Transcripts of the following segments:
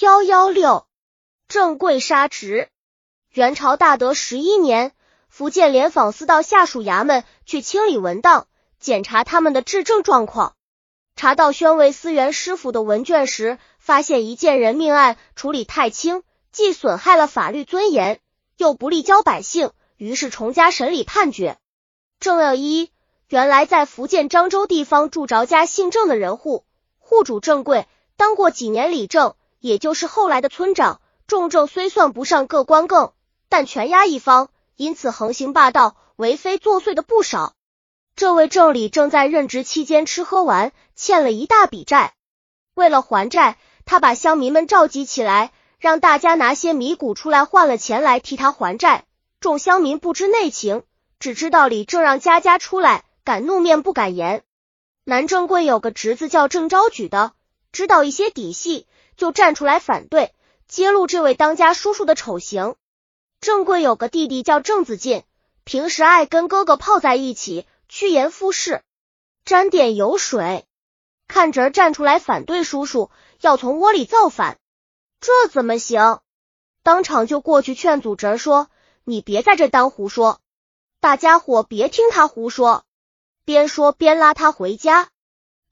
幺幺六，郑贵杀职。元朝大德十一年，福建联访司到下属衙门去清理文档，检查他们的治政状况。查到宣慰司员师傅的文卷时，发现一件人命案处理太轻，既损害了法律尊严，又不利交百姓，于是重加审理判决。郑要一，原来在福建漳州地方住着家姓郑的人户，户主郑贵当过几年里正，也就是后来的村长。众正虽算不上各官更，但权压一方，因此横行霸道、为非作祟的不少。这位郑理正在任职期间吃喝玩，欠了一大笔债。为了还债，他把乡民们召集起来，让大家拿些米谷出来换了钱来替他还债。众乡民不知内情，只知道李正让家家出来，敢怒面不敢言。南郑贵有个侄子叫郑昭举的，知道一些底细，就站出来反对，揭露这位当家叔叔的丑行。郑贵有个弟弟叫郑子进，平时爱跟哥哥泡在一起。趋炎附势，沾点油水，看侄儿站出来反对叔叔，要从窝里造反，这怎么行？当场就过去劝阻侄儿说：“你别在这当胡说，大家伙别听他胡说。”边说边拉他回家。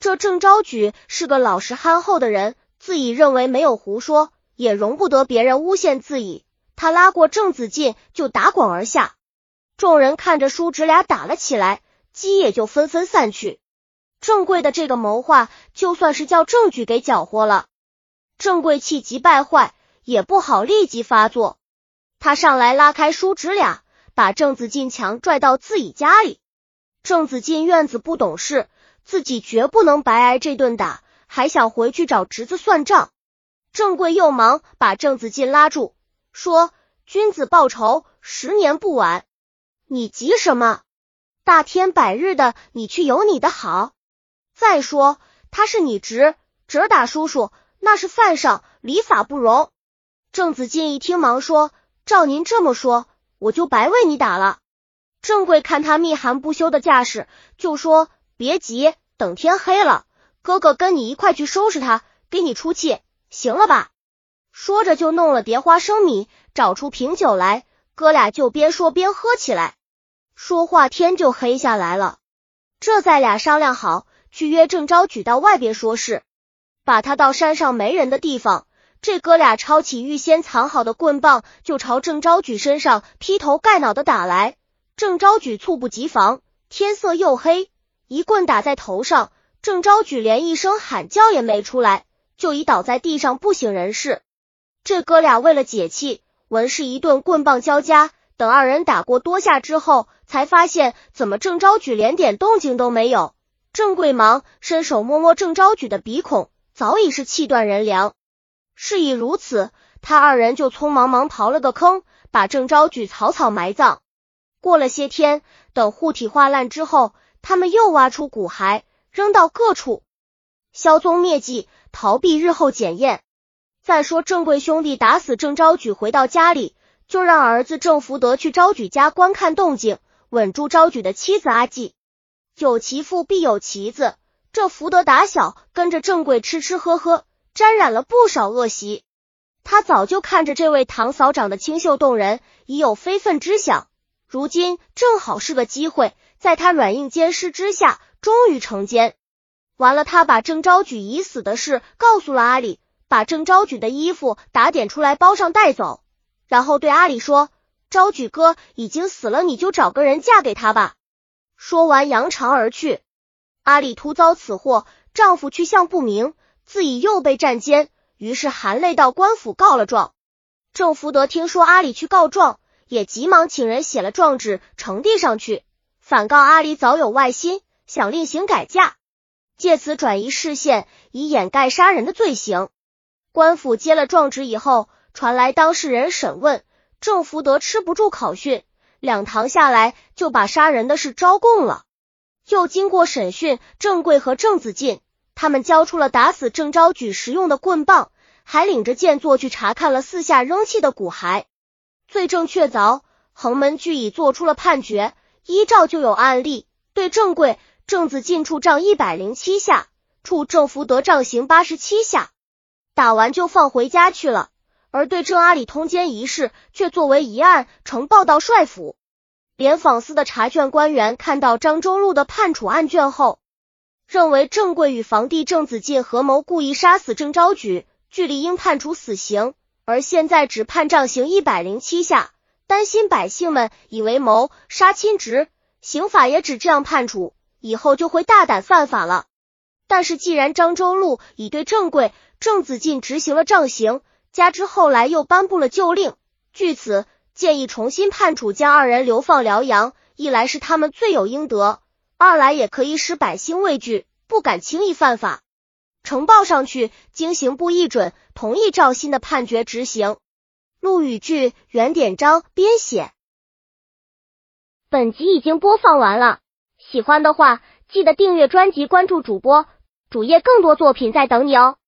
这郑昭举是个老实憨厚的人，自己认为没有胡说，也容不得别人诬陷自己。他拉过郑子进就打滚而下，众人看着叔侄俩打了起来。鸡也就纷纷散去。郑贵的这个谋划，就算是叫郑举给搅和了。郑贵气急败坏，也不好立即发作。他上来拉开叔侄俩，把郑子进强拽到自己家里。郑子进院子不懂事，自己绝不能白挨这顿打，还想回去找侄子算账。郑贵又忙把郑子进拉住，说：“君子报仇，十年不晚。你急什么？”大天百日的，你去有你的好。再说他是你侄侄打叔叔，那是犯上，礼法不容。郑子进一听，忙说：“照您这么说，我就白为你打了。”郑贵看他密寒不休的架势，就说：“别急，等天黑了，哥哥跟你一块去收拾他，给你出气，行了吧？”说着就弄了碟花生米，找出瓶酒来，哥俩就边说边喝起来。说话天就黑下来了，这再俩商量好，去约郑昭举到外边说事，把他到山上没人的地方。这哥俩抄起预先藏好的棍棒，就朝郑昭举身上劈头盖脑的打来。郑昭举猝不及防，天色又黑，一棍打在头上，郑昭举连一声喊叫也没出来，就已倒在地上不省人事。这哥俩为了解气，文是一顿棍棒交加。等二人打过多下之后，才发现怎么郑昭举连点动静都没有。郑贵忙伸手摸摸郑昭举的鼻孔，早已是气断人凉。事已如此，他二人就匆忙忙刨了个坑，把郑昭举草草埋葬。过了些天，等护体化烂之后，他们又挖出骨骸，扔到各处，销踪灭迹，逃避日后检验。再说郑贵兄弟打死郑昭举，回到家里。就让儿子郑福德去昭举家观看动静，稳住昭举的妻子阿季。有其父必有其子，这福德打小跟着郑贵吃吃喝喝，沾染了不少恶习。他早就看着这位堂嫂长得清秀动人，已有非分之想。如今正好是个机会，在他软硬兼施之下，终于成奸。完了，他把郑昭举已死的事告诉了阿里，把郑昭举的衣服打点出来包上带走。然后对阿里说：“昭举哥已经死了，你就找个人嫁给他吧。”说完扬长而去。阿里突遭此祸，丈夫去向不明，自己又被占奸，于是含泪到官府告了状。郑福德听说阿里去告状，也急忙请人写了状纸呈递上去，反告阿里早有外心，想另行改嫁，借此转移视线，以掩盖杀人的罪行。官府接了状纸以后。传来当事人审问，郑福德吃不住考训，两堂下来就把杀人的事招供了。又经过审讯，郑贵和郑子敬他们交出了打死郑昭举时用的棍棒，还领着剑座去查看了四下扔弃的骨骸，罪证确凿，横门据已做出了判决，依照就有案例，对郑贵、郑子进处杖一百零七下，处郑福德杖刑八十七下。打完就放回家去了。而对郑阿里通奸一事，却作为一案呈报到帅府。联访司的查卷官员看到张周禄的判处案卷后，认为郑贵与房弟郑子进合谋故意杀死郑昭举，据理应判处死刑，而现在只判杖刑一百零七下，担心百姓们以为谋杀亲侄，刑法也只这样判处，以后就会大胆犯法了。但是既然张周禄已对郑贵、郑子敬执行了杖刑，加之后来又颁布了旧令，据此建议重新判处，将二人流放辽阳。一来是他们罪有应得，二来也可以使百姓畏惧，不敢轻易犯法。呈报上去，经刑部议准，同意赵鑫的判决执行。陆羽剧原典章编写。本集已经播放完了，喜欢的话记得订阅专辑，关注主播主页，更多作品在等你哦。